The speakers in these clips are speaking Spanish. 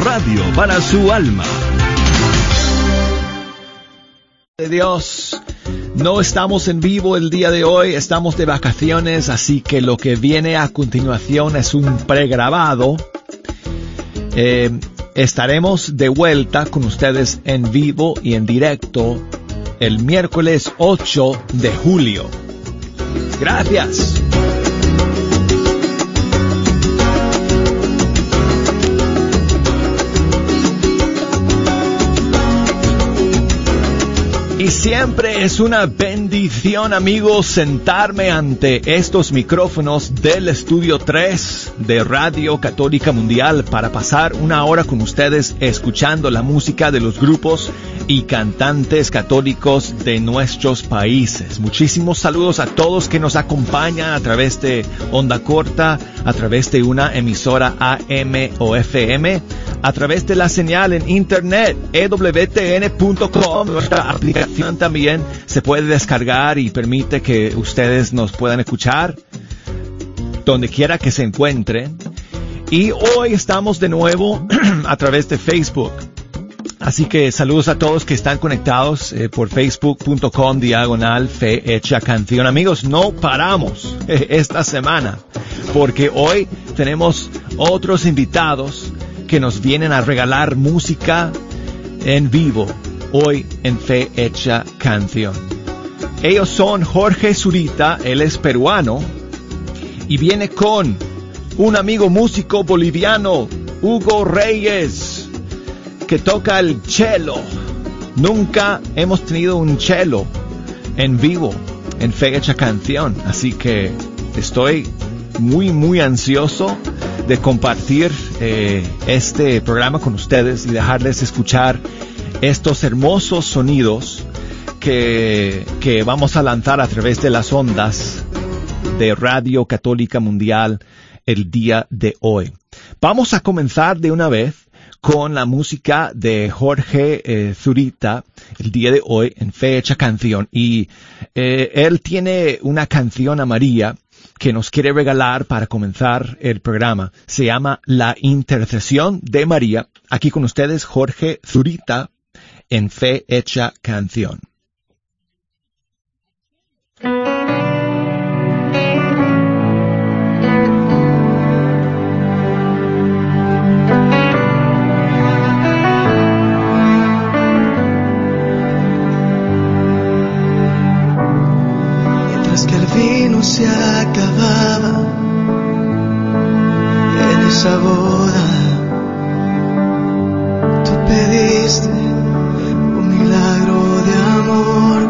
radio para su alma. De Dios, no estamos en vivo el día de hoy, estamos de vacaciones, así que lo que viene a continuación es un pregrabado. Eh, estaremos de vuelta con ustedes en vivo y en directo el miércoles 8 de julio. Gracias. Siempre es una bendición, amigos, sentarme ante estos micrófonos del Estudio 3 de Radio Católica Mundial para pasar una hora con ustedes escuchando la música de los grupos y cantantes católicos de nuestros países. Muchísimos saludos a todos que nos acompañan a través de onda corta, a través de una emisora AM o FM, a través de la señal en internet, ewtn.com, nuestra aplicación también se puede descargar y permite que ustedes nos puedan escuchar donde quiera que se encuentren. Y hoy estamos de nuevo a través de Facebook. Así que saludos a todos que están conectados eh, por facebook.com diagonal fe hecha canción. Amigos, no paramos esta semana porque hoy tenemos otros invitados que nos vienen a regalar música en vivo hoy en Fe Hecha Canción. Ellos son Jorge Zurita, él es peruano, y viene con un amigo músico boliviano, Hugo Reyes, que toca el cello. Nunca hemos tenido un cello en vivo en Fe Hecha Canción, así que estoy muy, muy ansioso de compartir eh, este programa con ustedes y dejarles escuchar estos hermosos sonidos que, que vamos a lanzar a través de las ondas de Radio Católica Mundial el día de hoy. Vamos a comenzar de una vez con la música de Jorge eh, Zurita el día de hoy en fecha canción y eh, él tiene una canción a María que nos quiere regalar para comenzar el programa. Se llama La Intercesión de María. Aquí con ustedes Jorge Zurita en Fe Hecha Canción. Mientras que el vino se acababa en esa boda, tú pediste milagro de amor.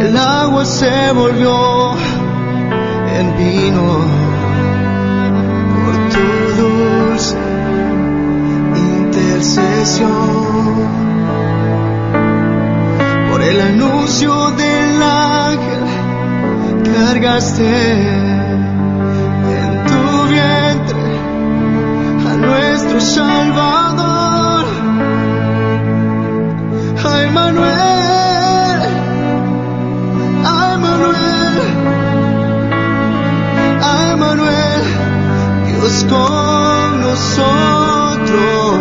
El agua se volvió en vino por tu dulce intercesión. Por el anuncio del ángel cargaste en tu vientre a nuestro Salvador. Ay Manuel, ay Manuel, ay Manuel, Dios con nosotros,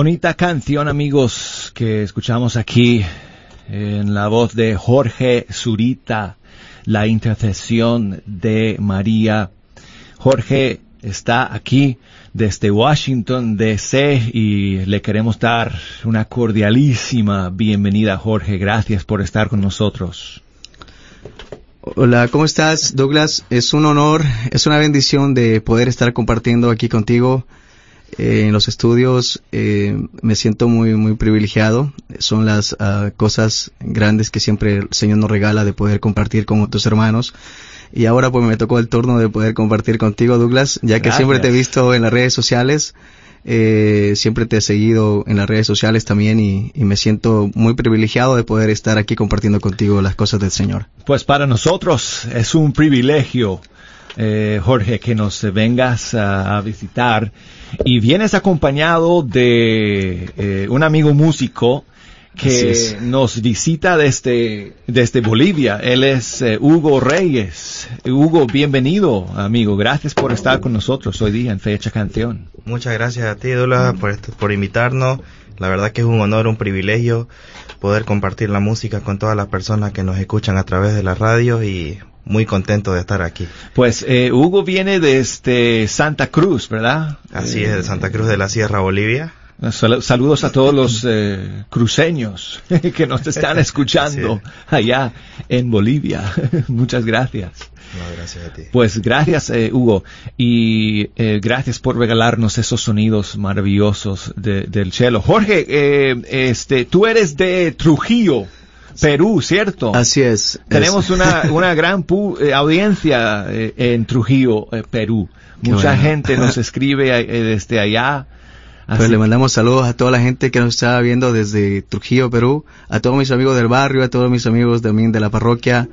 Bonita canción, amigos, que escuchamos aquí en la voz de Jorge Zurita, la intercesión de María. Jorge está aquí desde Washington, D.C. y le queremos dar una cordialísima bienvenida, Jorge. Gracias por estar con nosotros. Hola, ¿cómo estás, Douglas? Es un honor, es una bendición de poder estar compartiendo aquí contigo eh, en los estudios. Eh, me siento muy, muy privilegiado. Son las uh, cosas grandes que siempre el Señor nos regala de poder compartir con otros hermanos. Y ahora pues me tocó el turno de poder compartir contigo, Douglas, ya que Gracias. siempre te he visto en las redes sociales. Eh, siempre te he seguido en las redes sociales también y, y me siento muy privilegiado de poder estar aquí compartiendo contigo las cosas del Señor. Pues para nosotros es un privilegio, eh, Jorge, que nos vengas a, a visitar y vienes acompañado de eh, un amigo músico que nos visita desde, desde Bolivia. Él es eh, Hugo Reyes. Hugo, bienvenido, amigo. Gracias por estar con nosotros hoy día en Fecha Canción. Muchas gracias a ti, Dula, por, esto- por invitarnos. La verdad que es un honor, un privilegio poder compartir la música con todas las personas que nos escuchan a través de la radio y muy contento de estar aquí. Pues eh, Hugo viene desde Santa Cruz, ¿verdad? Así Eh, es, de Santa Cruz de la Sierra, Bolivia. Sal- Saludos a todos los eh, cruceños que nos están escuchando allá en Bolivia. Muchas gracias. No, gracias a ti. Pues gracias, eh, Hugo, y eh, gracias por regalarnos esos sonidos maravillosos de- del cello. Jorge, eh, este, tú eres de Trujillo, Perú, ¿cierto? Así es. Tenemos Es- una, una gran pu- eh, audiencia eh, en Trujillo, eh, Perú. Qué Mucha bueno. gente nos escribe desde allá. Pues Así le mandamos saludos a toda la gente que nos está viendo desde Trujillo, Perú, a todos mis amigos del barrio, a todos mis amigos también de la parroquia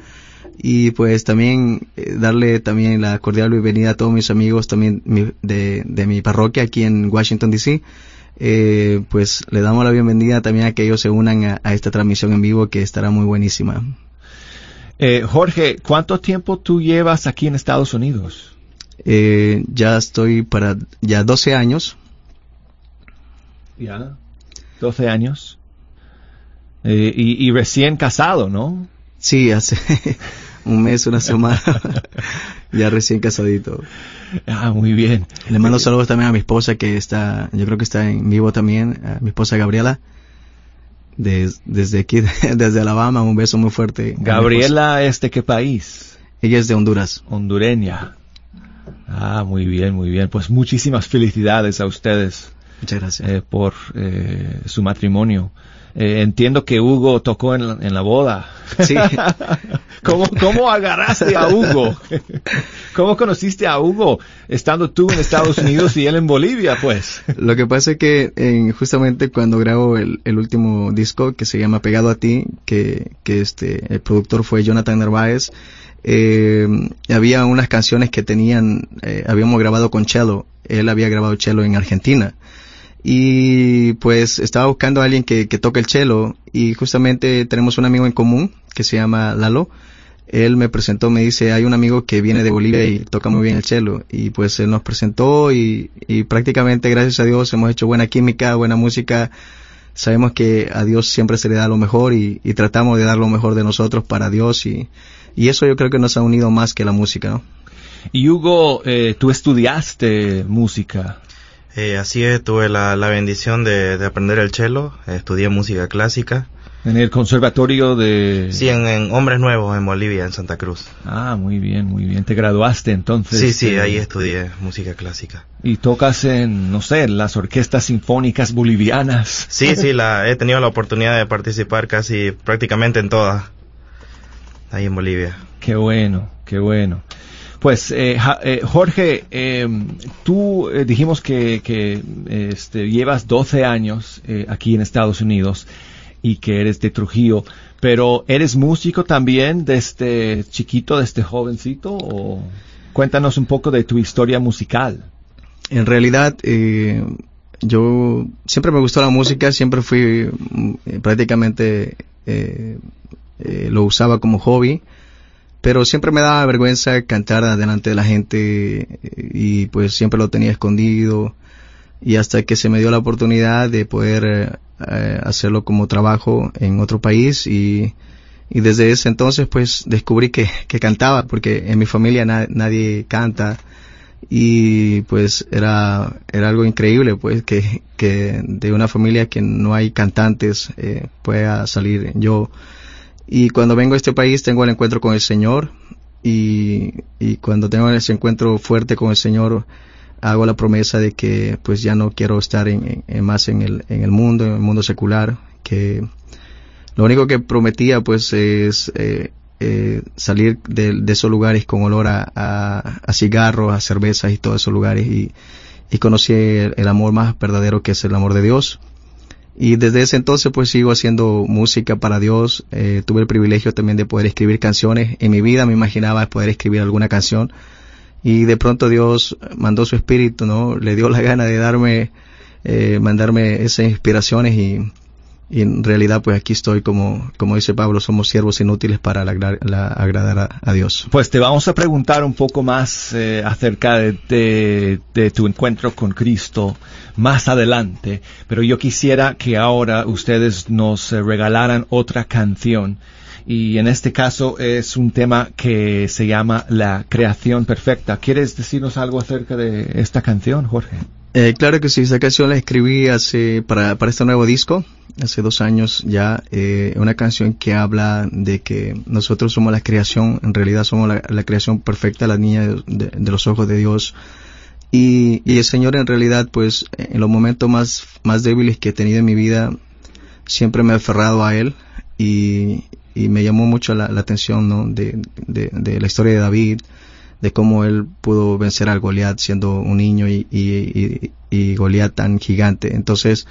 y pues también darle también la cordial bienvenida a todos mis amigos también de, de mi parroquia aquí en Washington DC. Eh, pues le damos la bienvenida también a que ellos se unan a, a esta transmisión en vivo que estará muy buenísima. Eh, Jorge, ¿cuánto tiempo tú llevas aquí en Estados Unidos? Eh, ya estoy para ya 12 años. Ya. 12 años. Eh, y, y recién casado, ¿no? Sí, hace un mes, una semana, ya recién casadito. Ah, muy bien. Le mando saludos también a mi esposa que está, yo creo que está en vivo también, a mi esposa Gabriela, des- desde aquí, desde Alabama, un beso muy fuerte. Gabriela, ¿es de qué país? Ella es de Honduras. Hondureña. Ah, muy bien, muy bien. Pues muchísimas felicidades a ustedes Muchas gracias. eh, por eh, su matrimonio. Eh, entiendo que Hugo tocó en la, en la boda. Sí. ¿Cómo, ¿Cómo agarraste a Hugo? ¿Cómo conociste a Hugo estando tú en Estados Unidos y él en Bolivia, pues? Lo que pasa es que en- justamente cuando grabo el, el último disco que se llama Pegado a ti, que, que este, el productor fue Jonathan Narváez, eh, había unas canciones que tenían, eh, habíamos grabado con cello, él había grabado cello en Argentina. Y pues estaba buscando a alguien que, que toque el cello y justamente tenemos un amigo en común que se llama Lalo. Él me presentó, me dice, hay un amigo que viene de Bolivia y toca muy bien el cello. Y pues él nos presentó y, y prácticamente gracias a Dios hemos hecho buena química, buena música. Sabemos que a Dios siempre se le da lo mejor y, y tratamos de dar lo mejor de nosotros para Dios y, y eso yo creo que nos ha unido más que la música. Y Hugo, eh, tú estudiaste música. Eh, así es, tuve la, la bendición de, de aprender el cello, estudié música clásica. En el conservatorio de... Sí, en, en Hombres Nuevos en Bolivia, en Santa Cruz. Ah, muy bien, muy bien. Te graduaste entonces. Sí, sí, eh, ahí estudié música clásica. Y tocas en, no sé, las orquestas sinfónicas bolivianas. Sí, sí, la, he tenido la oportunidad de participar casi prácticamente en todas, ahí en Bolivia. Qué bueno, qué bueno. Pues eh, Ja- eh, Jorge, eh, tú dijimos que, que este, llevas 12 años eh, aquí en Estados Unidos y que eres de Trujillo. Pero ¿eres músico también desde chiquito, desde jovencito? O cuéntanos un poco de tu historia musical. En realidad, eh, yo siempre me gustó la música, siempre fui prácticamente eh, eh, lo usaba como hobby, pero siempre me daba vergüenza cantar delante de la gente y pues siempre lo tenía escondido y hasta que se me dio la oportunidad de poder eh, hacerlo como trabajo en otro país y, y desde ese entonces pues descubrí que, que cantaba porque en mi familia nadie canta y pues era, era algo increíble pues que, que de una familia que no hay cantantes eh, pueda salir yo y cuando vengo a este país tengo el encuentro con el Señor y, y cuando tengo ese encuentro fuerte con el Señor hago la promesa de que pues ya no quiero estar en, más en el, en el mundo, en el mundo secular, que lo único que prometía pues es eh, eh, salir de, esos lugares con olor a, a, cigarros, a cervezas y todos esos lugares y, y conocí el, amor más verdadero que es el amor de Dios. Y desde ese entonces pues sigo haciendo música para Dios. Eh, tuve el privilegio también de poder escribir canciones. En mi vida me imaginaba poder escribir alguna canción y de pronto Dios mandó su espíritu, ¿no? Le dio la gana de darme, eh, mandarme esas inspiraciones y, y, en realidad pues aquí estoy como, como dice Pablo, somos siervos inútiles para la, agradar a, Dios. Pues te vamos a preguntar un poco más eh, acerca de, de, tu encuentro con Cristo más adelante, pero yo quisiera que ahora ustedes nos regalaran otra canción y en este caso es un tema que se llama La creación perfecta. ¿Quieres decirnos algo acerca de esta canción, Jorge? Eh, claro que sí, esta canción la escribí hace para, para este nuevo disco, hace dos años ya, eh, una canción que habla de que nosotros somos la creación, en realidad somos la, creación perfecta, la niña de, de, los ojos de Dios. Y, y, el Señor en realidad, pues, en los momentos más, más débiles que he tenido en mi vida, siempre me he aferrado a Él y, y me llamó mucho la, atención ¿no? de, de, la historia de David, de cómo él pudo vencer al Goliat siendo un niño y, y, y, Goliat tan gigante. Entonces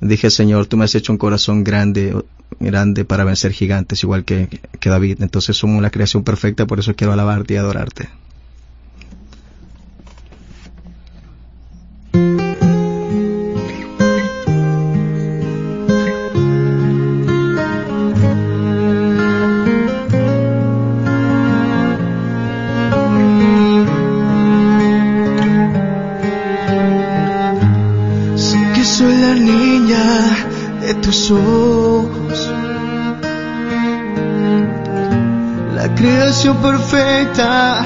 dije, Señor, tú me has hecho un corazón grande, grande para vencer gigantes, igual que, que David. Entonces somos la creación perfecta, por eso quiero alabarte y adorarte. Ojos. La creación perfecta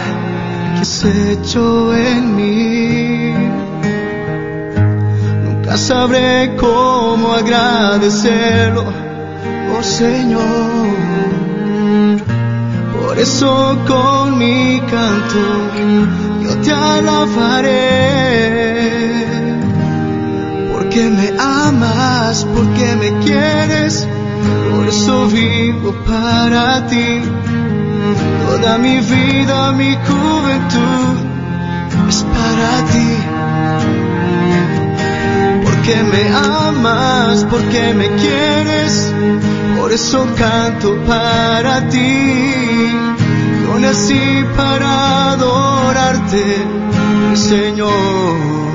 que se hecho en mí. Nunca sabré cómo agradecerlo, oh Señor. Por eso con mi canto yo te alabaré porque me amas, porque me quieres, por eso vivo para ti. Toda mi vida, mi juventud es para ti. Porque me amas, porque me quieres, por eso canto para ti. Yo nací para adorarte, Señor.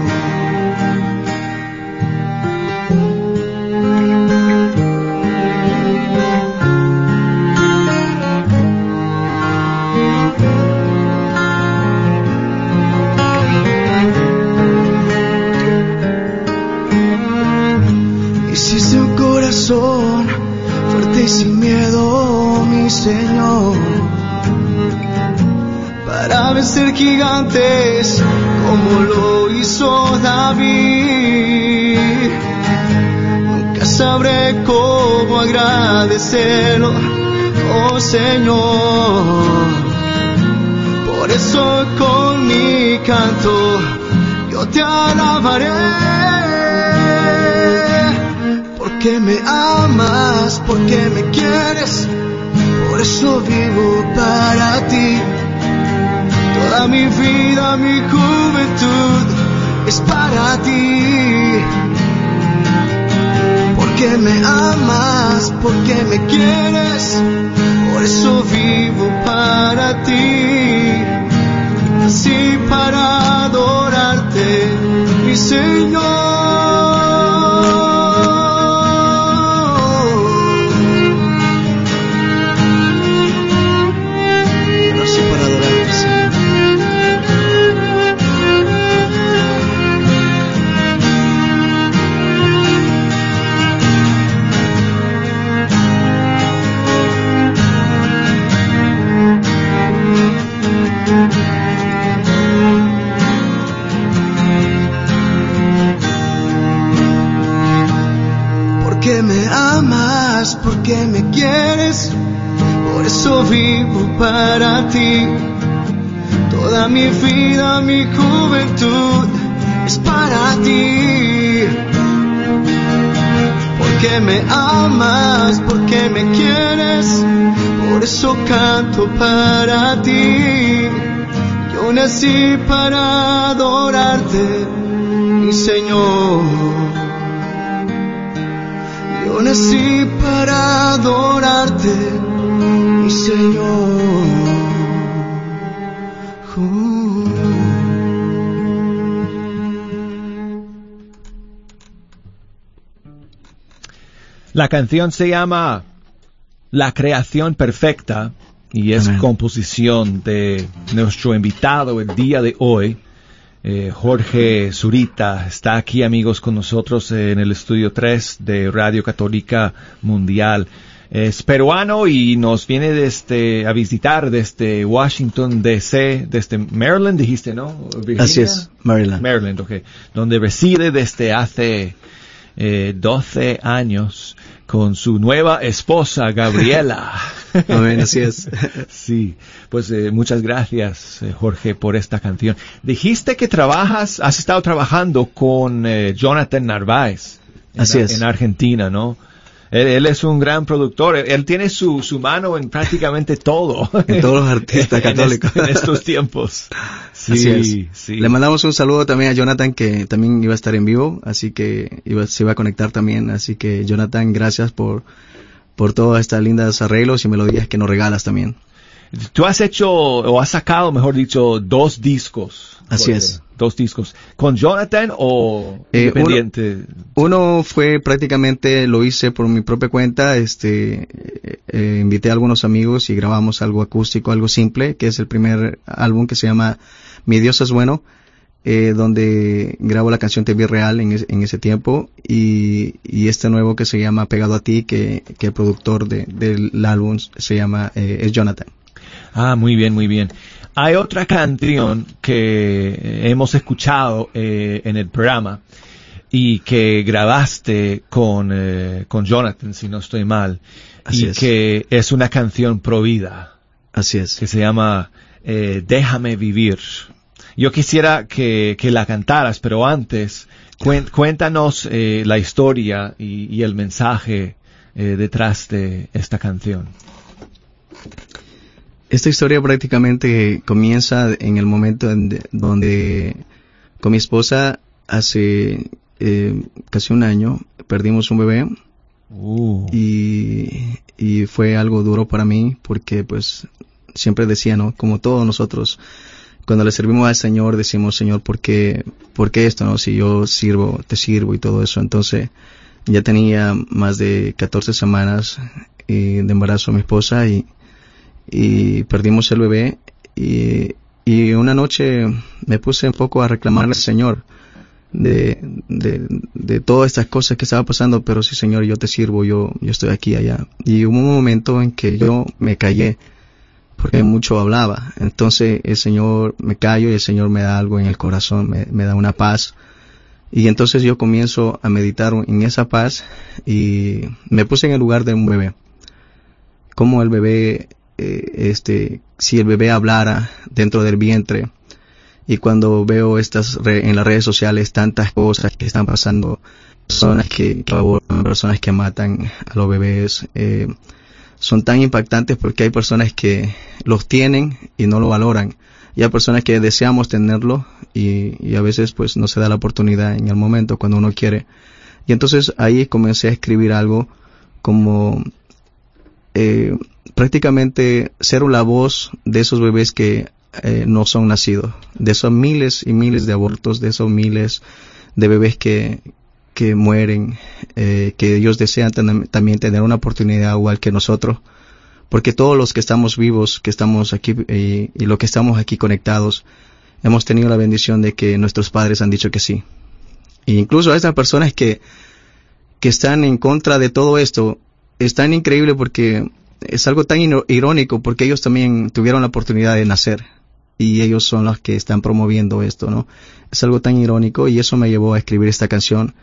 Gigantes como lo hizo David. Nunca sabré cómo agradecerlo, oh Señor. Por eso con mi canto yo te alabaré porque me mi vida, mi juventud es para ti. Porque me amas porque me quieres, por eso vivo para ti. Así para adorarte, mi Señor. Mi vida, mi juventud es para ti. Porque me amas, porque me quieres, por eso canto para ti. Yo nací para adorarte, mi Señor. Yo nací para adorarte, mi Señor. La canción se llama La creación perfecta y es composición de nuestro invitado el día de hoy, eh, Jorge Zurita está aquí, amigos, con nosotros en el estudio 3 de Radio Católica Mundial. Es peruano y nos viene desde, a visitar desde Washington DC, desde Maryland, dijiste, ¿no? Así es, Maryland. Maryland, ok. Donde reside desde hace eh, 12 años con su nueva esposa, Gabriela. Amén, así es. sí, pues eh, muchas gracias, eh, Jorge, por esta canción. Dijiste que trabajas, has estado trabajando con eh, Jonathan Narváez. Así es. En Argentina, ¿no? Él, es un gran productor. Él, tiene su, su, mano en prácticamente todo. En todos los artistas católicos. en, estos tiempos. Sí, sí. Le mandamos un saludo también a Jonathan que también iba a estar en vivo, así que iba, se iba a conectar también. Así que Jonathan, gracias por, por todas estas lindas arreglos y melodías que nos regalas también. Tú has hecho, o has sacado, mejor dicho, dos discos. Así es. Dos discos. ¿Con Jonathan o eh, independiente? Uno, fue prácticamente, lo hice por mi propia cuenta, este, eh, eh, invité a algunos amigos y grabamos algo acústico, algo simple, que es el primer álbum que se llama Mi Dios es Bueno. Eh, donde grabo la canción Te vi real en, en ese tiempo y, y, este nuevo que se llama Pegado a ti, que, que el productor de, del álbum se llama es Jonathan. Ah, muy bien, muy bien. Hay otra canción que hemos escuchado eh, en el programa y que grabaste con, eh, con Jonathan, si no estoy mal, Así y es. que es una canción provida. Así es. Que se llama eh, Déjame vivir. Yo quisiera que, que la cantaras, pero antes, cuéntanos eh, la historia y, y el mensaje eh, detrás de esta canción. Esta historia prácticamente comienza en el momento en donde con mi esposa hace eh, casi un año perdimos un bebé uh. y, y fue algo duro para mí porque pues siempre decía, ¿no? Como todos nosotros, cuando le servimos al Señor decimos, Señor, ¿por qué, ¿por qué esto, no? Si yo sirvo, te sirvo y todo eso. Entonces, ya tenía más de 14 semanas eh, de embarazo a mi esposa y, y perdimos el bebé y, y una noche me puse un poco a reclamarle al Señor de, de, de todas estas cosas que estaba pasando, pero sí Señor, yo te sirvo, yo, yo estoy aquí allá. Y hubo un momento en que yo me callé porque mucho hablaba. Entonces el Señor me callo y el Señor me da algo en el corazón, me, me da una paz. Y entonces yo comienzo a meditar en esa paz y me puse en el lugar de un bebé. Como el bebé, eh, este, si el bebé hablara dentro del vientre, y cuando veo estas re, en las redes sociales tantas cosas que están pasando, personas que, que abortan, personas que matan a los bebés, eh, son tan impactantes porque hay personas que los tienen y no lo valoran. Y hay personas que deseamos tenerlo y, y, a veces pues no se da la oportunidad en el momento cuando uno quiere. Y entonces ahí comencé a escribir algo como eh, prácticamente ser la voz de esos bebés que eh, no son nacidos, de esos miles y miles de abortos, de esos miles de bebés que, que mueren, eh, que ellos desean también tener una oportunidad igual que nosotros, porque todos los que estamos vivos, que estamos aquí y, y los que estamos aquí conectados, hemos tenido la bendición de que nuestros padres han dicho que sí. E incluso a estas personas que, que están en contra de todo esto, es tan increíble porque es algo tan irónico porque ellos también tuvieron la oportunidad de nacer y ellos son los que están promoviendo esto, ¿no? Es algo tan irónico y eso me llevó a escribir esta canción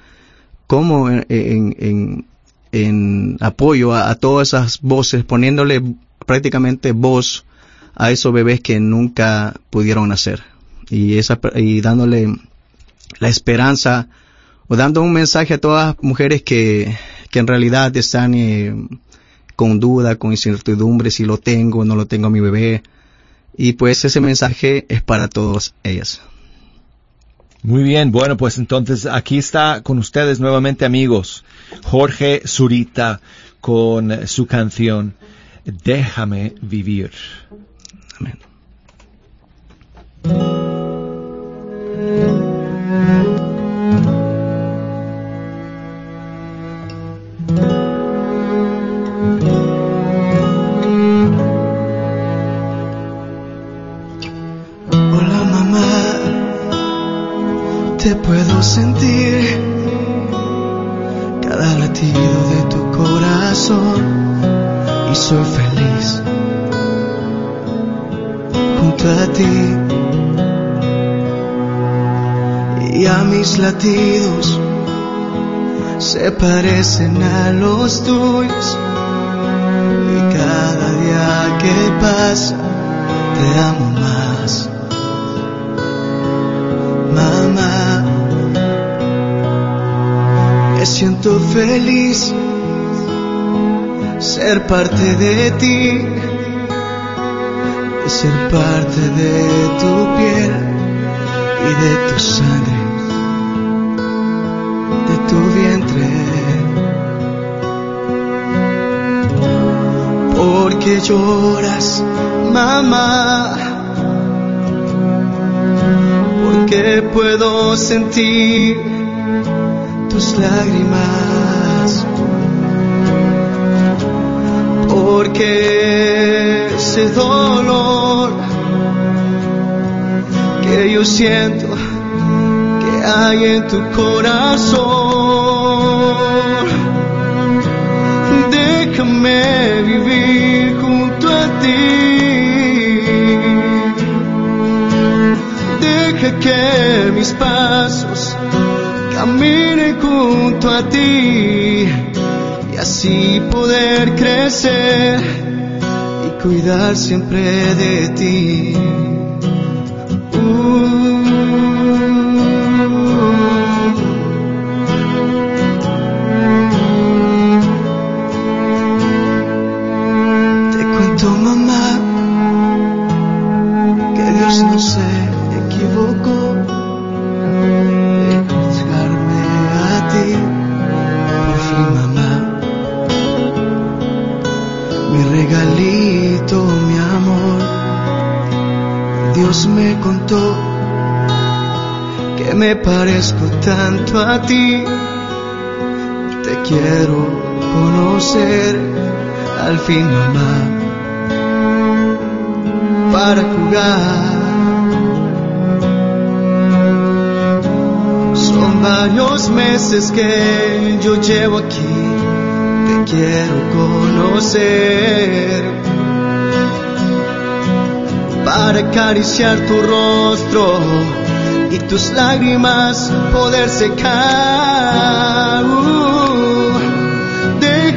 como en, en, apoyo a, todas esas voces, poniéndole prácticamente voz a esos bebés que nunca pudieron nacer y, esa, y dándole la esperanza o dando un mensaje a todas las mujeres que, que en realidad están eh, con duda, con incertidumbre si lo tengo o no lo tengo a mi bebé. Y pues ese mensaje es para todas ellas. Muy bien, bueno, pues entonces aquí está con ustedes nuevamente amigos, Jorge Zurita con su canción Déjame vivir. Amén. Te puedo sentir cada latido de tu corazón y soy feliz junto a ti. Y a mis latidos se parecen a los tuyos. Y cada día que pasa te amo mamá. Me siento feliz ser parte de ti, de ser parte de tu piel y de tu sangre, de tu vientre. Porque lloras, mamá que puedo sentir tus lágrimas. Porque ese dolor que yo siento que hay en tu corazón, déjame vivir junto a ti. Que mis pasos caminen junto a ti y así poder crecer y cuidar siempre de ti. Quiero conocer al fin, mamá, para jugar. Son varios meses que yo llevo aquí, te quiero conocer. Para acariciar tu rostro y tus lágrimas poder secar. Uh,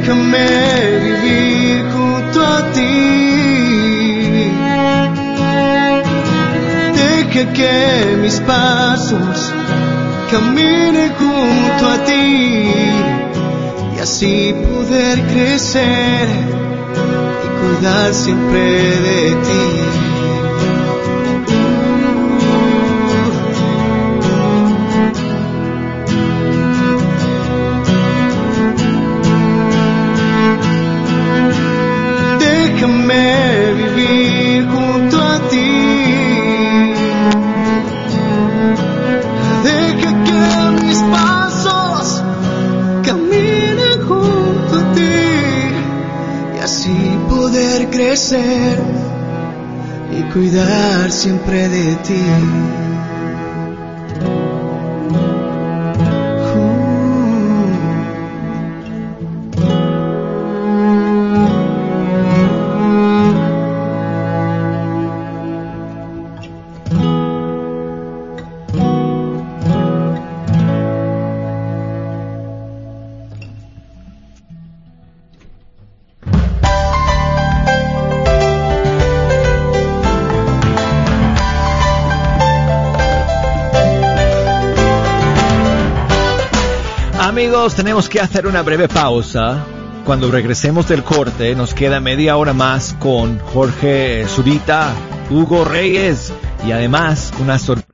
déjame vivir junto a ti. Deja que mis pasos caminen junto a ti y así poder crecer y cuidar siempre de ti. Y cuidar siempre de ti. Amigos, tenemos que hacer una breve pausa. Cuando regresemos del corte, nos queda media hora más con Jorge Zurita, Hugo Reyes y además una sorpresa.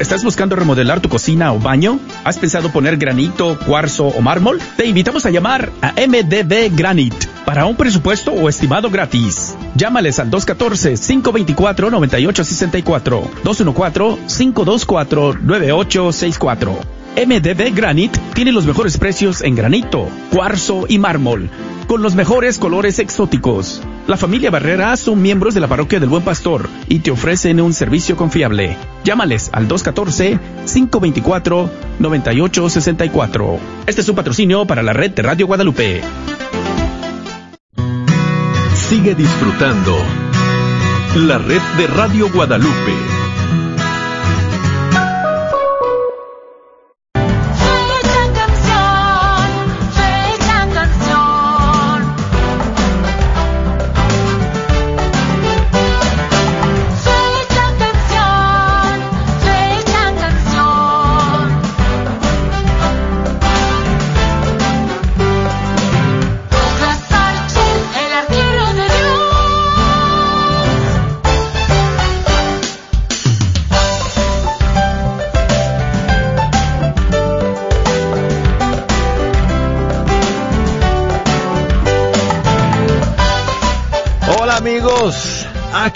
¿Estás buscando remodelar tu cocina o baño? ¿Has pensado poner granito, cuarzo o mármol? Te invitamos a llamar a MDB Granite para un presupuesto o estimado gratis. Llámales al 214-524-9864, 214-524-9864. MDB Granite tiene los mejores precios en granito, cuarzo y mármol, con los mejores colores exóticos. La familia Barrera son miembros de la parroquia del Buen Pastor y te ofrecen un servicio confiable. Llámales al 214-524-9864. Este es un patrocinio para la red de Radio Guadalupe. Sigue disfrutando la red de Radio Guadalupe.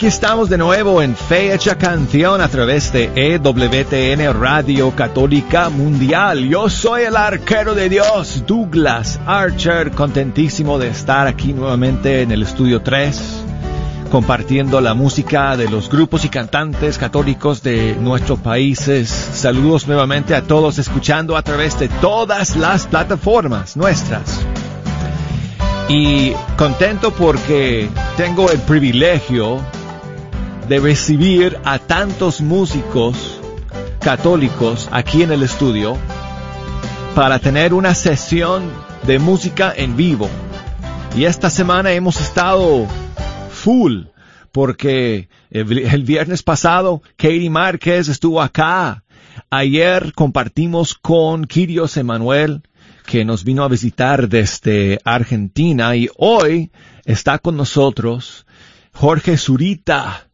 Aquí estamos de nuevo en Fecha Canción a través de EWTN Radio Católica Mundial. Yo soy el arquero de Dios, Douglas Archer, contentísimo de estar aquí nuevamente en el estudio 3 compartiendo la música de los grupos y cantantes católicos de nuestros países. Saludos nuevamente a todos escuchando a través de todas las plataformas nuestras. Y contento porque tengo el privilegio de recibir a tantos músicos católicos aquí en el estudio para tener una sesión de música en vivo. Y esta semana hemos estado full porque el, viernes pasado Katie Márquez estuvo acá. Ayer compartimos con Kirios Emanuel que nos vino a visitar desde Argentina y hoy está con nosotros Jorge Zurita,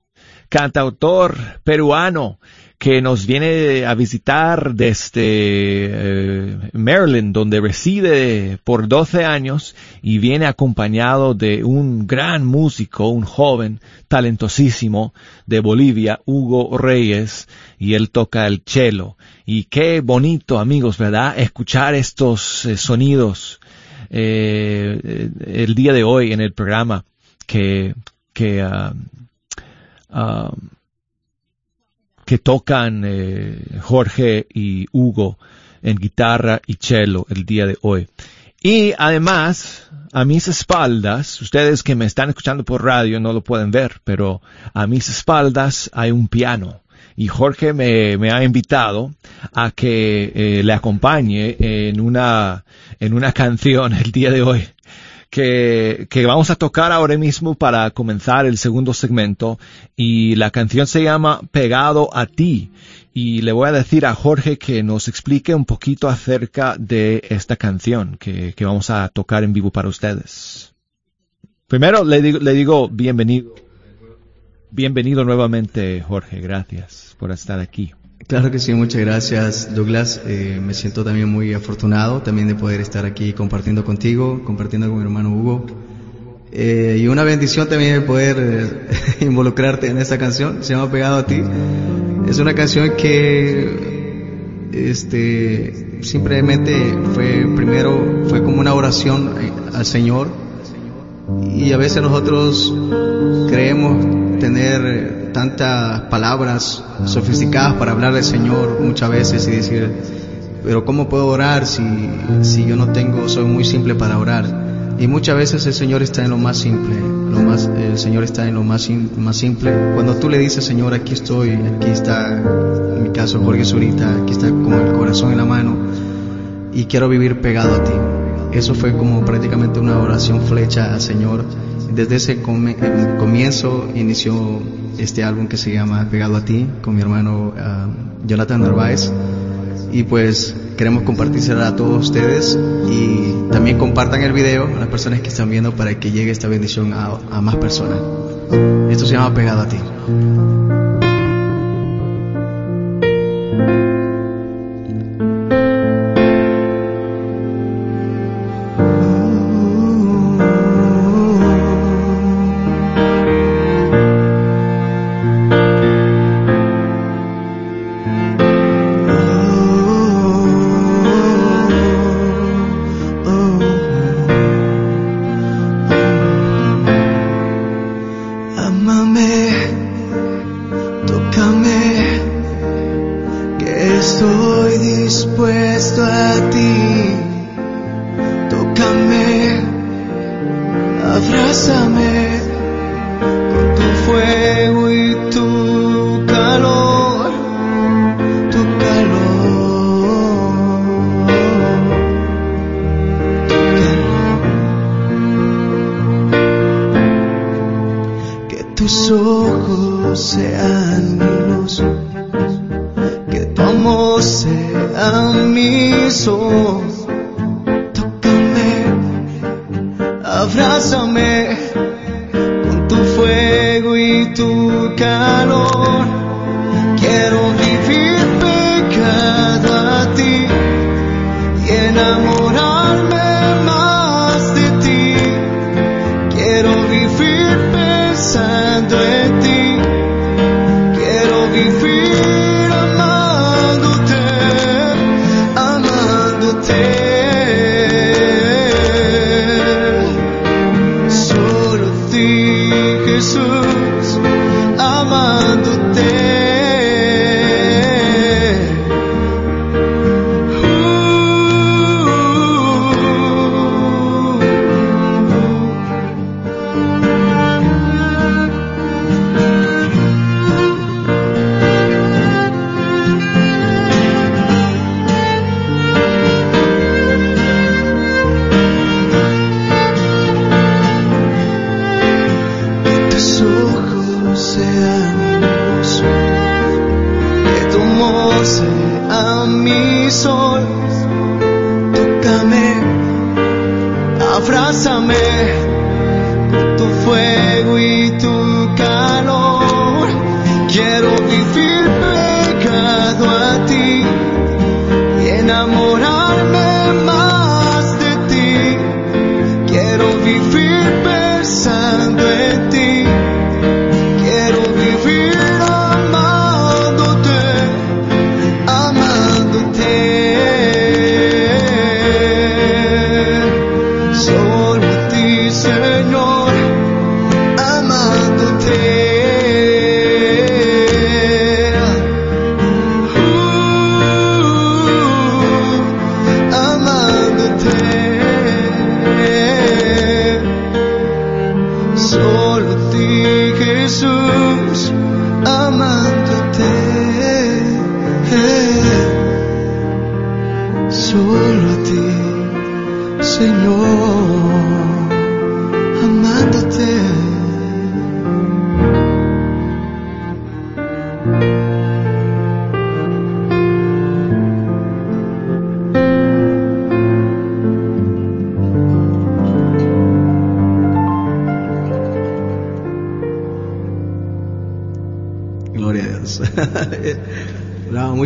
cantautor peruano que nos viene a visitar desde eh, Maryland, donde reside por 12 años y viene acompañado de un gran músico, un joven talentosísimo de Bolivia, Hugo Reyes, y él toca el cello. Y qué bonito, amigos, ¿verdad? Escuchar estos eh, sonidos eh, el día de hoy en el programa que, que ah, ah, que tocan eh, Jorge y Hugo en guitarra y cello el día de hoy. Y además, a mis espaldas, ustedes que me están escuchando por radio no lo pueden ver, pero a mis espaldas hay un piano. Y Jorge me, me ha invitado a que eh, le acompañe en una, en una canción el día de hoy que, que vamos a tocar ahora mismo para comenzar el segundo segmento y la canción se llama Pegado a ti y le voy a decir a Jorge que nos explique un poquito acerca de esta canción que, que vamos a tocar en vivo para ustedes. Primero le digo, le digo bienvenido. Bienvenido nuevamente, Jorge. Gracias por estar aquí. Claro que sí, muchas gracias Douglas. Eh, me siento también muy afortunado también de poder estar aquí compartiendo contigo, compartiendo con mi hermano Hugo. Eh, y una bendición también de poder eh, involucrarte en esta canción, se llama Pegado a ti. Es una canción que este, simplemente fue primero, fue como una oración al Señor. Y a veces nosotros creemos tener tantas palabras sofisticadas para hablar del Señor muchas veces y decir, pero ¿cómo puedo orar si, si yo no tengo, soy muy simple para orar? Y muchas veces el Señor está en lo más simple, lo más, el Señor está en lo más, más simple. Cuando tú le dices, Señor, aquí estoy, aquí está, en mi caso Jorge Zurita, aquí está como el corazón en la mano, y quiero vivir pegado a ti. Eso fue como prácticamente una oración flecha al Señor. Desde ese comienzo inició este álbum que se llama Pegado a ti con mi hermano ah, Jonathan Narváez. Y pues queremos compartírselo a todos ustedes y también compartan el video a las personas que están viendo para que llegue esta bendición a más personas. Esto se llama Pegado a ti.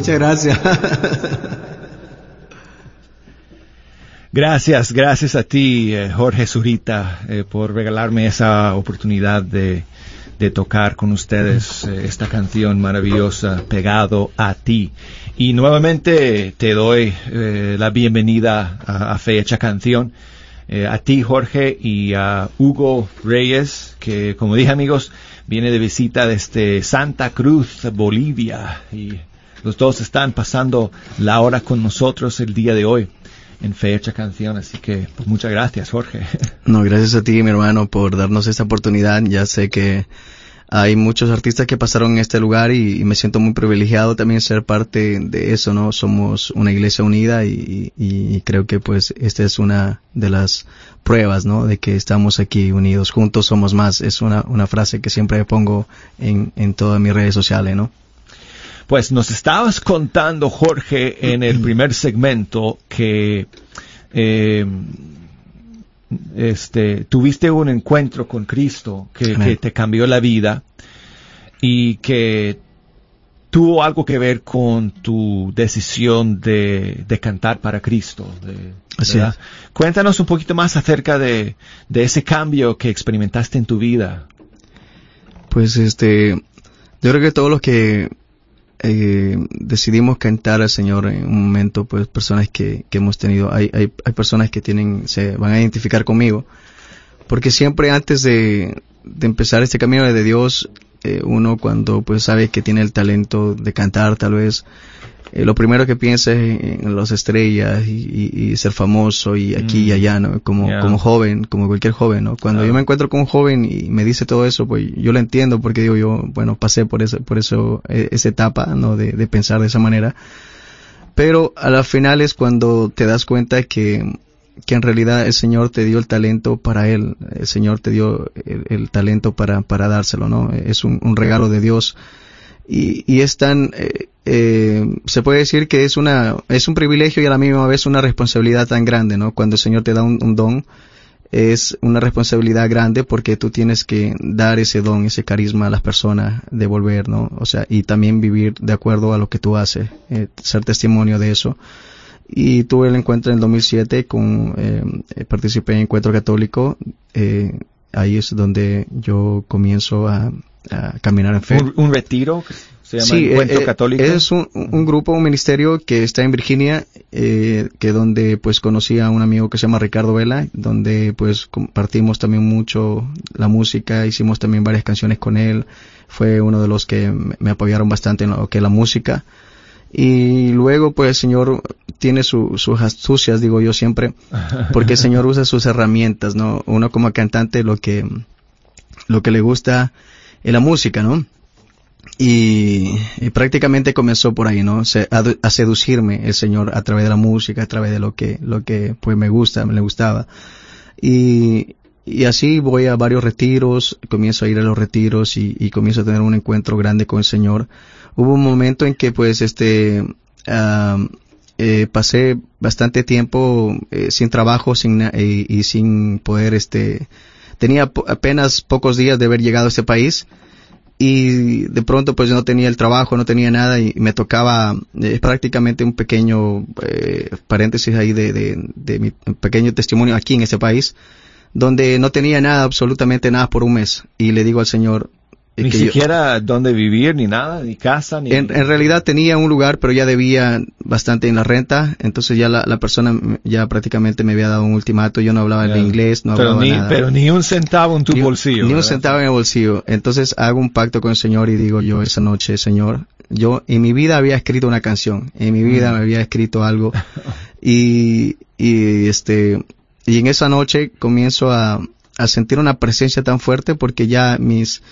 Muchas gracias. Gracias, gracias a ti, eh, Jorge Zurita, eh, por regalarme esa oportunidad de, de tocar con ustedes eh, esta canción maravillosa, Pegado a ti. Y nuevamente te doy la bienvenida a, Fecha Canción. A ti, Jorge, y a Hugo Reyes, que como dije amigos, viene de visita desde Santa Cruz, Bolivia. Y los dos están pasando la hora con nosotros el día de hoy en Fecha Canción. Así que pues, muchas gracias, Jorge. No, gracias a ti, mi hermano, por darnos esta oportunidad. Ya sé que hay muchos artistas que pasaron en este lugar y, me siento muy privilegiado también ser parte de eso, ¿no? Somos una iglesia unida y, y- y creo que pues esta es una de las pruebas, ¿no? De que estamos aquí unidos, juntos somos más. Es una, una frase que siempre pongo en, en todas mis redes sociales, ¿no? Pues nos estabas contando, Jorge, en el primer segmento que eh, este, tuviste un encuentro con Cristo que, te cambió la vida y que tuvo algo que ver con tu decisión de, de cantar para Cristo. de- Así ¿verdad? Cuéntanos un poquito más acerca de, de ese cambio que experimentaste en tu vida. Pues este, yo creo que todos los que eh, decidimos cantar al Señor en un momento, pues personas que, que hemos tenido, hay, hay, hay personas que tienen, se van a identificar conmigo, porque siempre antes de, de empezar este camino de Dios, eh, uno cuando pues sabe que tiene el talento de cantar tal vez, eh, lo primero que piensa es en las estrellas y, y- y ser famoso y aquí y Mm. allá, ¿no? Como, Yeah. como joven, como cualquier joven, ¿no? Cuando yo me encuentro con un joven y me dice todo eso, pues yo lo entiendo porque digo yo, bueno, pasé por eso, por eso, eh, esa etapa, ¿no? De, de pensar de esa manera. Pero a la final es cuando te das cuenta que, que en realidad el Señor te dio el talento para Él, el Señor te dio el, el talento para, para dárselo, ¿no? Es un, un regalo de Dios. Y, y es tan, eh, eh, se puede decir que es una, es un privilegio y a la misma vez una responsabilidad tan grande, ¿no? Cuando el Señor te da un, don, es una responsabilidad grande porque tú tienes que dar ese don, ese carisma a las personas, devolver, ¿no? O sea, y también vivir de acuerdo a lo que tú haces, eh, ser testimonio de eso. Y tuve el encuentro en el 2007 con, eh, eh, participé en Encuentro Católico, eh, ahí es donde yo comienzo a, a caminar en fe. Un, un retiro que se llama Sí, Encuentro eh, eh, Católico. Es un, un grupo, un ministerio que está en Virginia, eh, que donde pues conocí a un amigo que se llama Ricardo Vela, donde pues compartimos también mucho la música, hicimos también varias canciones con él, fue uno de los que me me apoyaron bastante en lo que es la música. Y luego pues el Señor tiene su- sus astucias, digo yo siempre, porque el Señor usa sus herramientas, ¿no? Uno como cantante lo que, lo que le gusta es la música, ¿no? Y, prácticamente comenzó por ahí, ¿no? Se- a, seducirme el Señor a través de la música, a través de lo que, lo que pues me gusta, me gustaba. Y, y así voy a varios retiros, comienzo a ir a los retiros y, y comienzo a tener un encuentro grande con el Señor. Hubo un momento en que pues este, eh, pasé bastante tiempo eh, sin trabajo sin, y sin poder, este, tenía apenas pocos días de haber llegado a este país y de pronto pues no tenía el trabajo, no tenía nada y me tocaba eh, prácticamente un pequeño eh, paréntesis ahí de, de, de mi pequeño testimonio aquí en este país, donde no tenía nada, absolutamente nada por un mes. Y le digo al Señor Ni que yo- siquiera dónde vivir, ni nada, ni casa, ni... en, en realidad tenía un lugar, pero ya debía bastante en la renta, entonces ya la, la persona ya prácticamente me había dado un ultimato, yo no hablaba el inglés, no pero hablaba ni, nada. Pero ni un centavo en tu Ni bolsillo. Ni un centavo en el bolsillo. Entonces hago un pacto con el Señor y digo yo esa noche, Señor, yo en mi vida había escrito una canción, en mi vida Mm. me había escrito algo y, y este, y en esa noche comienzo a, a sentir una presencia tan fuerte porque ya mis,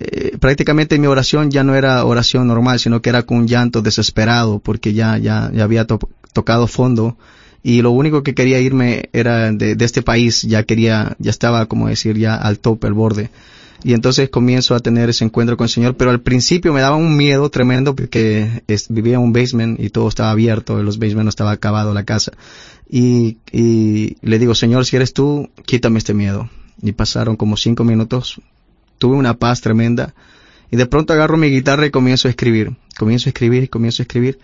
eh, prácticamente mi oración ya no era oración normal, sino que era con un llanto desesperado porque ya, ya, ya había to- tocado fondo y lo único que quería irme era de, de este país, ya quería, ya estaba como decir ya al tope, al borde. Y entonces comienzo a tener ese encuentro con el Señor, pero al principio me daba un miedo tremendo porque vivía en un basement y todo estaba abierto, en los basements no estaba acabado la casa. Y, y le digo, Señor, si eres tú, quítame este miedo. Y pasaron como cinco minutos, tuve una paz tremenda y de pronto agarro mi guitarra y comienzo a escribir, comienzo a escribir y comienzo a escribir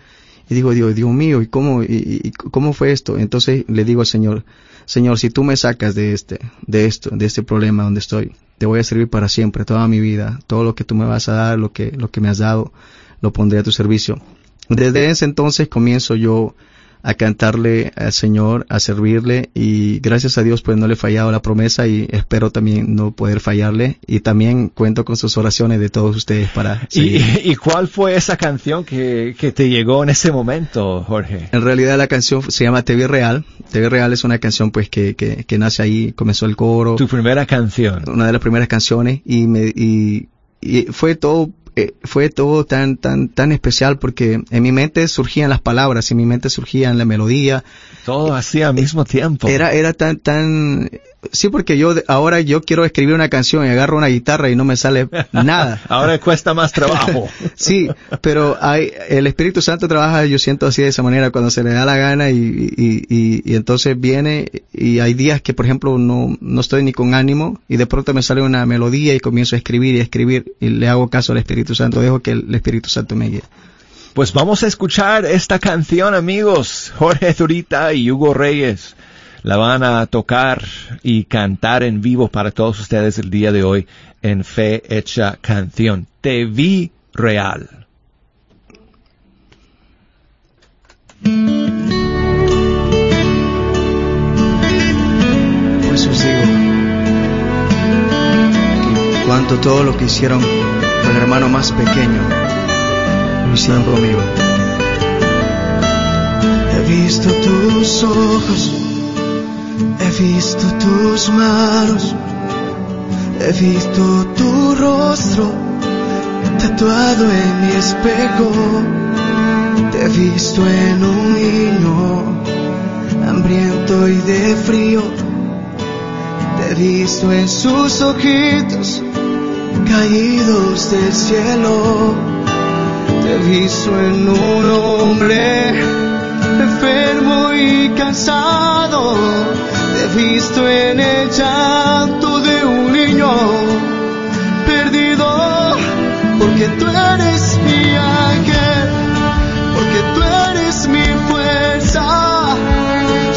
y digo, Dios, Dios mío, ¿y cómo, y, y- cómo fue esto? Entonces le digo al Señor, Señor, si tú me sacas de este, de esto, de este problema donde estoy, te voy a servir para siempre, toda mi vida, todo lo que tú me vas a dar, lo que, lo que me has dado, lo pondré a tu servicio. Desde ese entonces comienzo yo a cantarle al Señor, a servirle y gracias a Dios pues no le he fallado la promesa y espero también no poder fallarle y también cuento con sus oraciones de todos ustedes para ¿Y, cuál fue esa canción que, que te llegó en ese momento, Jorge? En realidad la canción se llama TV Real. TV Real es una canción pues que, que, que nace ahí, comenzó el coro. Tu primera canción. Una de las primeras canciones y me, y, y fue todo, eh, fue todo tan, tan, tan especial porque en mi mente surgían las palabras, en mi mente surgían la melodía. Todo así al mismo tiempo. Era, era tan, tan, sí porque yo ahora yo quiero escribir una canción y agarro una guitarra y no me sale nada. Ahora cuesta más trabajo. Sí, pero hay, el Espíritu Santo trabaja, yo siento así de esa manera, cuando se le da la gana y, y, y, y entonces viene y hay días que, por ejemplo, no, no estoy ni con ánimo y de pronto me sale una melodía y comienzo a escribir y a escribir y le hago caso al Espíritu Santo, dejo que el Espíritu Santo me guíe. Pues vamos a escuchar esta canción, amigos. Jorge Zurita y Hugo Reyes la van a tocar y cantar en vivo para todos ustedes el día de hoy en Fe Hecha Canción. Te vi real. Por eso os digo que cuanto todo lo que hicieron con el hermano más pequeño, lo hicieron conmigo. He visto tus ojos, visto tus manos, he visto tu rostro tatuado en mi espejo. Te he visto en un niño, hambriento y de frío. Te he visto en sus ojitos caídos del cielo. Te he visto en un hombre enfermo y cansado. Te he visto en el llanto de un niño perdido. Porque tú eres mi ángel, porque tú eres mi fuerza.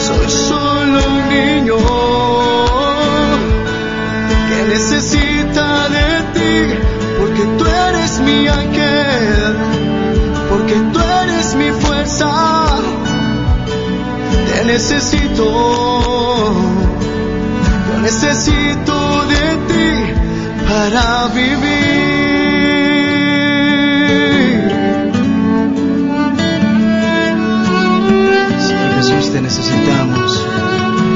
Soy solo un niño que necesita de ti, porque tú eres mi ángel, porque tú eres mi fuerza. Te necesito, yo necesito de ti para vivir. Señor Jesús, te necesitamos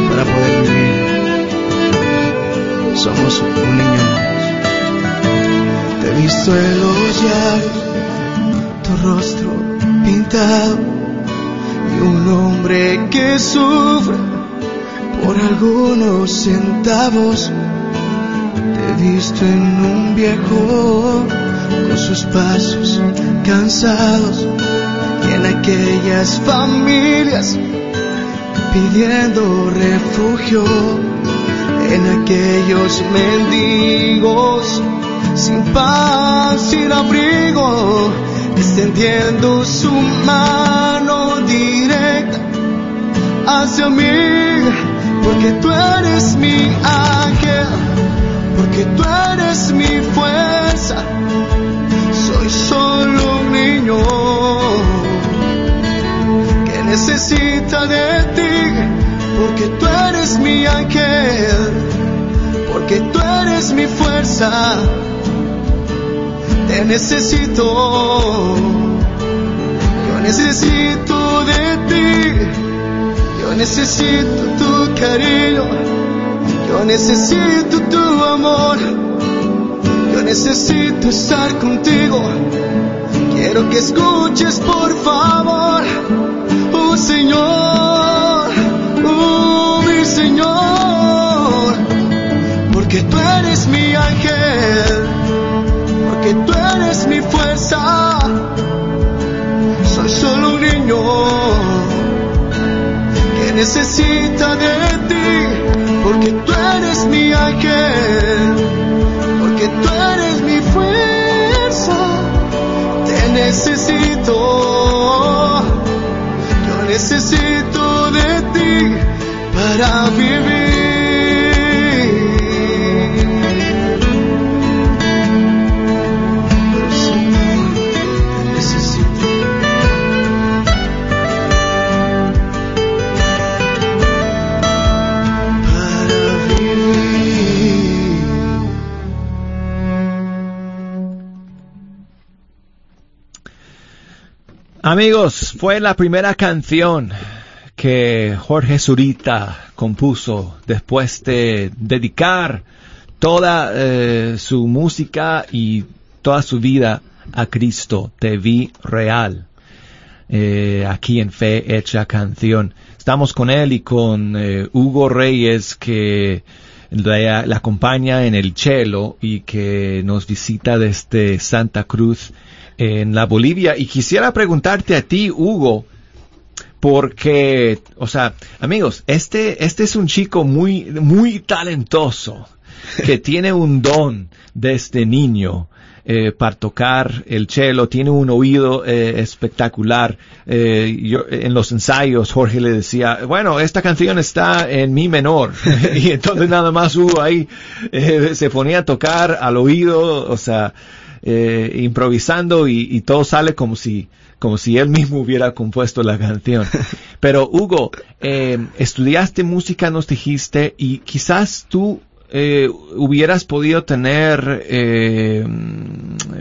para poder vivir. Somos un niño. Te he visto llaves, tu rostro pintado y un hombre que sufre por algunos centavos. Te he visto en un viejo con sus pasos cansados y en aquellas familias pidiendo refugio, en aquellos mendigos sin paz, sin abrigo, extendiendo su mano directa hacia mí, porque tú eres mi ángel, porque tú eres mi fuerza, soy solo un niño que necesita de ti, porque tú eres mi ángel, porque tú eres mi fuerza. Te necesito, yo necesito de ti, yo necesito tu cariño, yo necesito tu amor, yo necesito estar contigo, quiero que escuches por favor, oh Señor, oh mi Señor, porque tú eres mi ángel. Que tú eres mi fuerza. Soy solo un niño necesita de ti, porque tú eres mi ángel, porque tú eres mi fuerza. Te necesito, yo necesito de ti para vivir. Amigos, fue la primera canción que Jorge Zurita compuso después de dedicar toda eh, su música y toda su vida a Cristo. Te vi real. Eh, aquí en Fe Hecha Canción. Estamos con él y con eh, Hugo Reyes que le, acompaña en el cello y que nos visita desde Santa Cruz en la Bolivia. Y quisiera preguntarte a ti, Hugo, porque, o sea, amigos, este, este es un chico muy, muy talentoso, que tiene un don desde niño. Eh, para tocar el cello, tiene un oído eh, espectacular. Eh, yo, en los ensayos Jorge le decía, bueno, esta canción está en mi menor. y entonces nada más Hugo ahí eh, se ponía a tocar al oído, o sea, eh, improvisando y, y, todo sale como si, como si él mismo hubiera compuesto la canción. Pero Hugo, eh, estudiaste música, nos dijiste, y quizás tú eh, hubieras podido tener eh,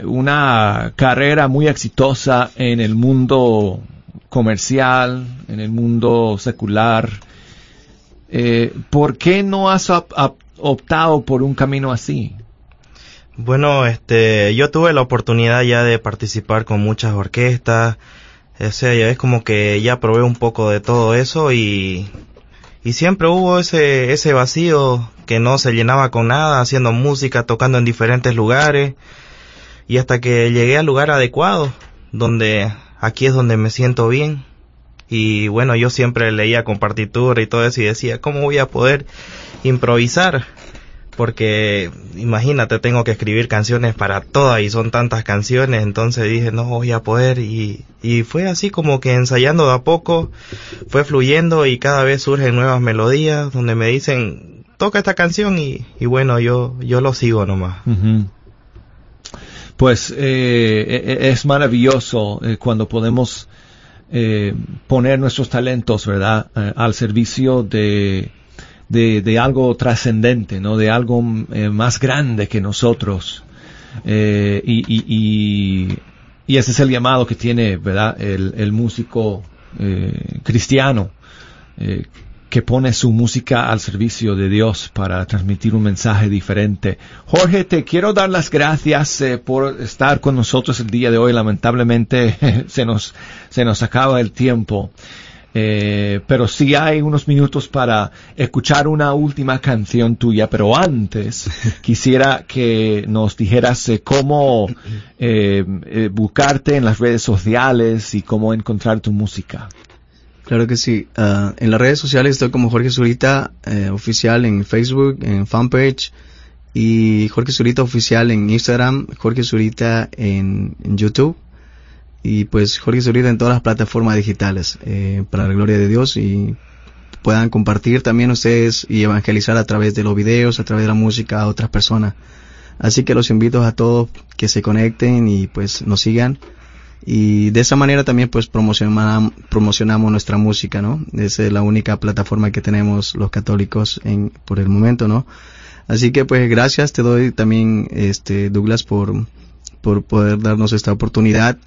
una carrera muy exitosa en el mundo comercial, en el mundo secular. Eh, ¿Por qué no has optado por un camino así? Bueno, este, yo tuve la oportunidad ya de participar con muchas orquestas, o sea, ya es como que ya probé un poco de todo eso y, y siempre hubo ese, ese vacío que no se llenaba con nada, haciendo música, tocando en diferentes lugares, y hasta que llegué al lugar adecuado, donde aquí es donde me siento bien, y bueno, yo siempre leía con partitura y todo eso y decía, ¿cómo voy a poder improvisar? Porque imagínate, tengo que escribir canciones para todas y son tantas canciones, entonces dije, no voy a poder y, y fue así como que ensayando de a poco, fue fluyendo y cada vez surgen nuevas melodías donde me dicen, toca esta canción y, y bueno, yo, yo lo sigo nomás. Uh. Pues eh, es maravilloso eh, cuando podemos eh, poner nuestros talentos, ¿verdad?, eh, al servicio de de, de algo trascendente, ¿no? De algo eh, más grande que nosotros. Eh, y, y, y, y, ese es el llamado que tiene, ¿verdad? El, el músico eh, cristiano que pone su música al servicio de Dios para transmitir un mensaje diferente. Jorge, te quiero dar las gracias por estar con nosotros el día de hoy. Lamentablemente se nos, se nos acaba el tiempo. Eh, pero sí hay unos minutos para escuchar una última canción tuya, pero antes quisiera que nos dijeras eh, cómo eh, eh, buscarte en las redes sociales y cómo encontrar tu música. Claro que sí. Ah, en las redes sociales estoy como Jorge Zurita eh, oficial en Facebook, en fanpage y Jorge Zurita oficial en Instagram, Jorge Zurita en, en YouTube y pues Jorge Zurita en todas las plataformas digitales eh, para la gloria de Dios y puedan compartir también ustedes y evangelizar a través de los videos, a través de la música a otras personas. Así que los invito a todos que se conecten y pues nos sigan y de esa manera también pues promocionam- promocionamos nuestra música, ¿no? Esa es la única plataforma que tenemos los católicos en, por el momento, ¿no? Así que pues gracias te doy también este Douglas por, por poder darnos esta oportunidad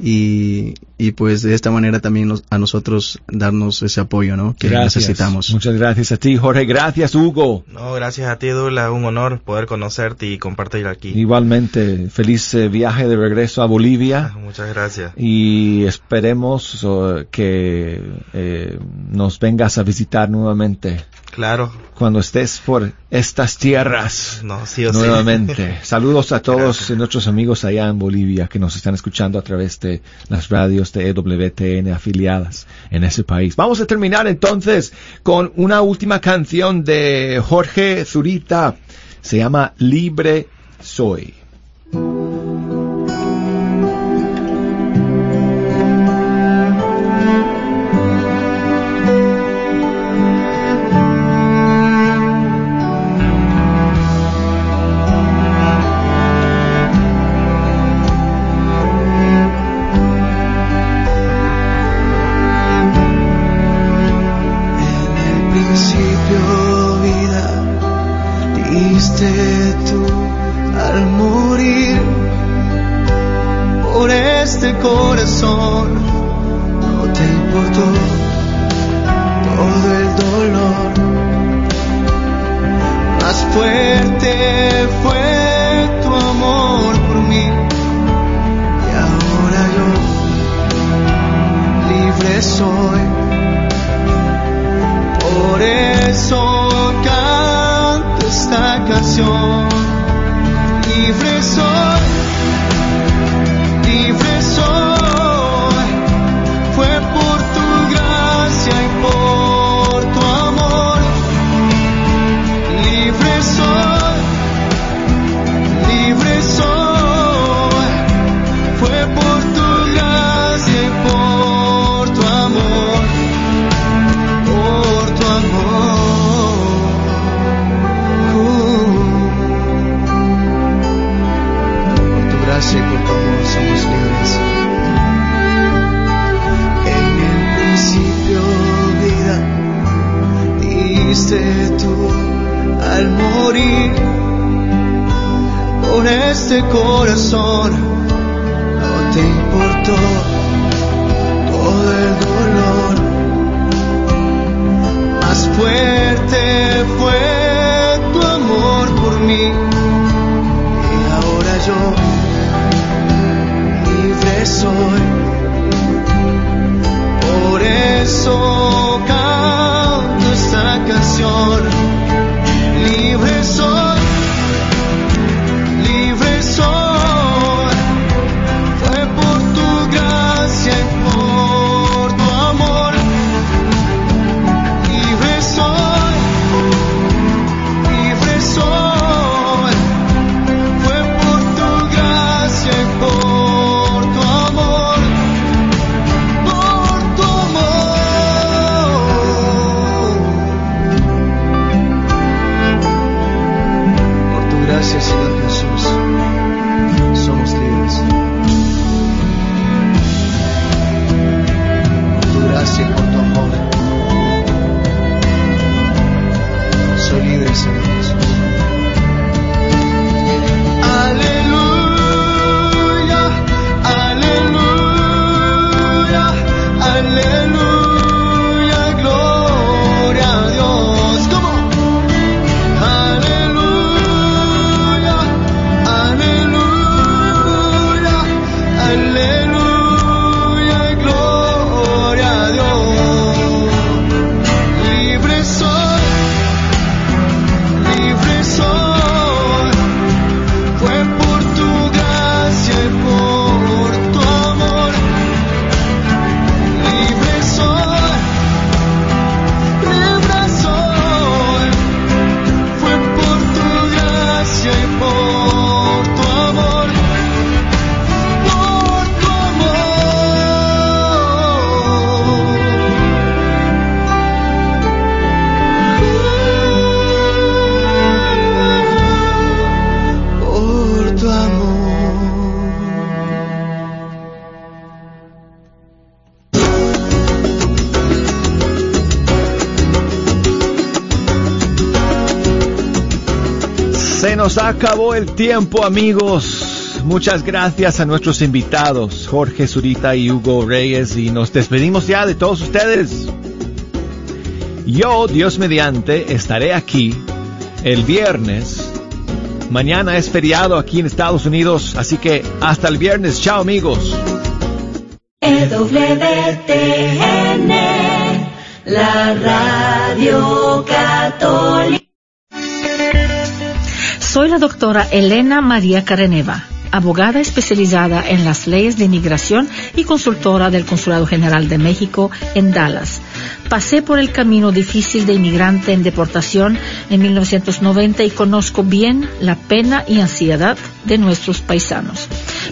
y, y pues de esta manera también nos- a nosotros darnos ese apoyo, ¿no? Que Gracias. necesitamos. Muchas gracias a ti, Jorge. Gracias, Hugo. No, gracias a ti, Dula. Un honor poder conocerte y compartir aquí. Igualmente, feliz eh, viaje de regreso a Bolivia. Muchas gracias. y esperemos uh, que eh, nos vengas a visitar nuevamente Claro. cuando estés por estas tierras No, sí o sí. nuevamente. Saludos a todos nuestros amigos allá en Bolivia que nos están escuchando a través de las radios de EWTN afiliadas en ese país. Vamos a terminar entonces con una última canción de Jorge Zurita. Se llama Libre Soy. Por este corazón. No te importó todo el dolor más fuerte fue tu amor por mí. Y ahora yo libre soy. Por eso canto esta canción. Acabó el tiempo, amigos. Muchas gracias a nuestros invitados, Jorge Zurita y Hugo Reyes, y nos despedimos ya de todos ustedes. Yo, Dios mediante, estaré aquí el viernes. Mañana es feriado aquí en Estados Unidos, así que hasta el viernes. Chao, amigos. Soy la doctora Elena María Careneva, abogada especializada en las leyes de inmigración y consultora del Consulado General de México en Dallas. Pasé por el camino difícil de inmigrante en deportación en 1990 y conozco bien la pena y ansiedad de nuestros paisanos.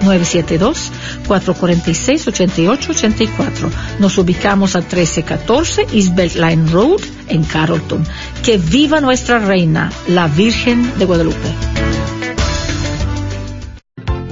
972-446-8884. Nos ubicamos a 1314 East Beltline Road en Carrollton. Que viva nuestra reina, la Virgen de Guadalupe.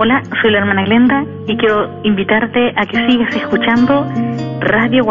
Hola, soy la hermana Glenda y quiero invitarte a que sigas escuchando Radio.